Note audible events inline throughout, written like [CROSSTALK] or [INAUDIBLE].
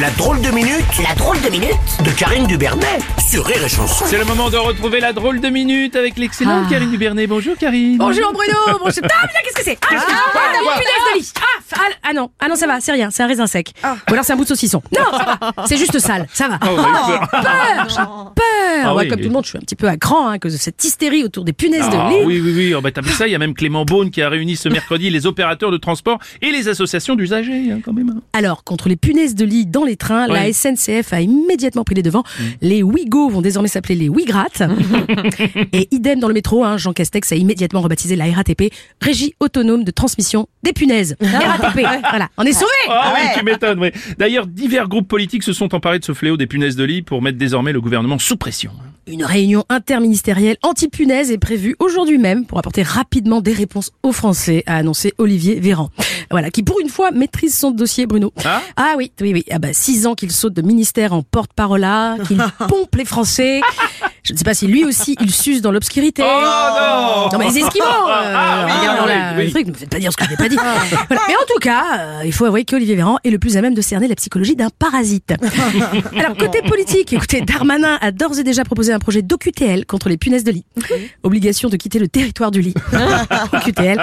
La drôle de minute, la drôle de minute de Karine Dubernet sur Rire et Chanson. C'est le moment de retrouver la drôle de minute avec l'excellente Ah. Karine Dubernet. Bonjour Karine. Bonjour Bruno, bonjour. [LAUGHS] Ah, mais qu'est-ce que c'est Ah, que- ah, quoi, la quoi punaise de lit. Ah, f- ah, ah non, ah non, ça va, c'est rien, c'est un raisin sec. Ou alors c'est un bout de saucisson. [LAUGHS] Non, ça va, c'est juste sale, ça va. Oh, eu peur. Peur, j'ai peur. Ah Ouais, oui. comme tout le monde, je suis un petit peu à cran hein, cause de cette hystérie autour des punaises Ah, de lit. oui, oui, oui. Oh, bah, T'as vu ça? Il y a même Clément Beaune qui a réuni ce mercredi les opérateurs de transport et les associations d'usagers, hein, quand même. hein. Alors, contre les punaises de lit dans les trains, la. SNCF a immédiatement pris les devants. Les Ouigo vont désormais s'appeler les Ouigrates. [LAUGHS] Et idem dans le métro, hein, Jean Castex a immédiatement rebaptisé la RATP Régie Autonome de Transmission des Punaises. RATP, voilà, on est sauvés Ah oui, tu m'étonnes. oui. D'ailleurs, divers groupes politiques se sont emparés de ce fléau des punaises de lit pour mettre désormais le gouvernement sous pression. Une réunion interministérielle anti-punaise est prévue aujourd'hui même pour apporter rapidement des réponses aux Français, a annoncé Olivier Véran. Voilà, qui pour une fois maîtrise son dossier, Bruno. Ah oui, oui, oui. Ah bah, six ans qu'il saute de ministère en porte-parole qu'il [LAUGHS] pompe les Français. Je ne sais pas si lui aussi il suce dans l'obscurité. Oh non Non mais les Esquimaux euh, Ah oui, regardons oui, la- oui. le truc, ne me faites pas dire ce que je n'ai pas dit. Voilà. Mais en tout cas, euh, il faut avouer qu'Olivier Véran est le plus à même de cerner la psychologie d'un parasite. [LAUGHS] Alors côté politique, écoutez, Darmanin a d'ores et déjà proposé un projet d'OQTL contre les punaises de lit. Obligation de quitter le territoire du lit. [LAUGHS] OQTL.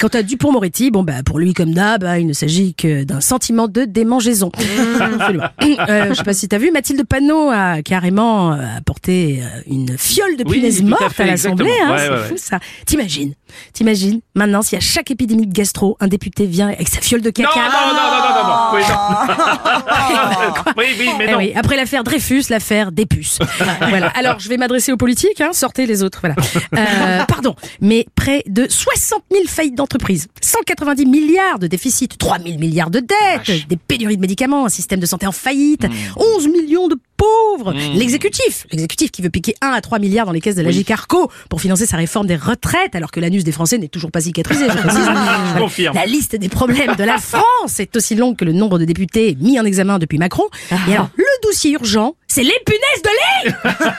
Quant à Dupont-Moretti, bon bah pour lui comme d'hab, hein, il ne s'agit que d'un sentiment de démangeaison. Absolument. Euh, je sais pas si t'as vu, Mathilde Panot a carrément euh, apporté euh, une fiole de Oui, punaises à mortes à l'Assemblée. Hein, Ouais, c'est ouais, fou ouais. ça. T'imagines T'imagines Maintenant, si à chaque épidémie de gastro, un député vient avec sa fiole de caca. non, non, non, non, non, non. Oui, non. [LAUGHS] oui, oui, mais Eh non. oui, après l'affaire Dreyfus, l'affaire des puces. [LAUGHS] voilà. Alors, je vais m'adresser aux politiques, hein, sortez les autres. Voilà. Euh, [LAUGHS] pardon, mais près de 60 000 faillites d'entreprises, 190 milliards de déficit, 3 000 milliards de dettes, des pénuries de médicaments, un système de santé en faillite, Hmm. 11 millions de pauvres. L'exécutif, l'exécutif qui veut piquer 1 à 3 milliards dans les caisses de la Gicarco pour financer sa réforme des retraites, alors que l'anus des Français n'est toujours pas cicatrisé. Je précise. [LAUGHS] Je confirme. La liste des problèmes de la France est aussi longue que le nombre de députés mis en examen depuis Macron. Et alors, le dossier urgent, c'est les punaises de lit [LAUGHS]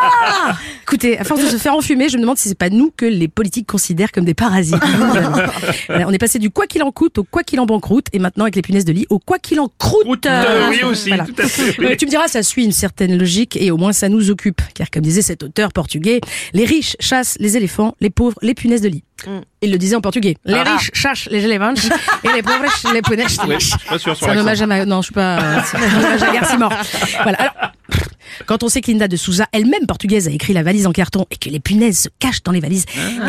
Ah Écoutez, à force de se faire enfumer, je me demande si c'est pas nous que les politiques considèrent comme des parasites. Voilà, [LAUGHS] on est passé du quoi qu'il en coûte au quoi qu'il en banqueroute, et maintenant avec les punaises de lit au quoi qu'il en croûte. Euh, oui aussi, Voilà. tout à fait. oui. Euh, tu me diras, ça suit une certaine logique et au moins ça nous occupe. Car comme disait cet auteur portugais, les riches chassent les éléphants, les pauvres les punaises de lit. Il le disait en portugais. Les Ah. riches chassent les éléphants et les pauvres les punaises de Oui, lit. je suis pas sûr sur C'est un l'accent. hommage à ma... Non, je suis pas... euh, C'est un hommage à Garcia mort. Voilà. Alors, quand on sait que Linda de Souza, elle-même portugaise, a écrit la valise en carton et que les punaises se cachent dans les valises,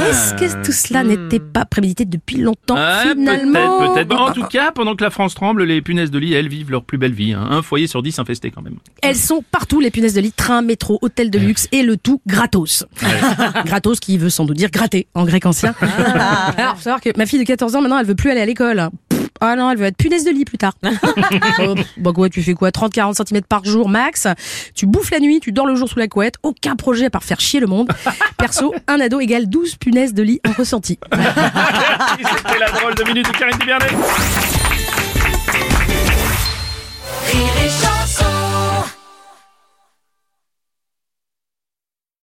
est-ce que tout cela n'était pas prémédité depuis longtemps, Ah, finalement Peut-être, peut-être. Bon, en tout cas, pendant que la France tremble, les punaises de lit, elles vivent leur plus belle vie. hein. Un foyer sur dix infesté quand même. Elles sont partout, les punaises de lit, train, métro, hôtel de luxe et le tout gratos. [LAUGHS] gratos qui veut sans doute dire gratter en grec ancien. Alors, faut savoir que ma fille de 14 ans, maintenant, elle veut plus aller à l'école. Ah non, elle veut être punaise de lit plus tard. [LAUGHS] Oh, bah quoi, tu fais quoi? 30-40 cm par jour max. Tu bouffes la nuit, tu dors le jour sous la couette. Aucun projet à part faire chier le monde. Perso, un ado égale 12 punaises de lit en ressenti. [LAUGHS] C'était la drôle de minute de Karine Dubernet.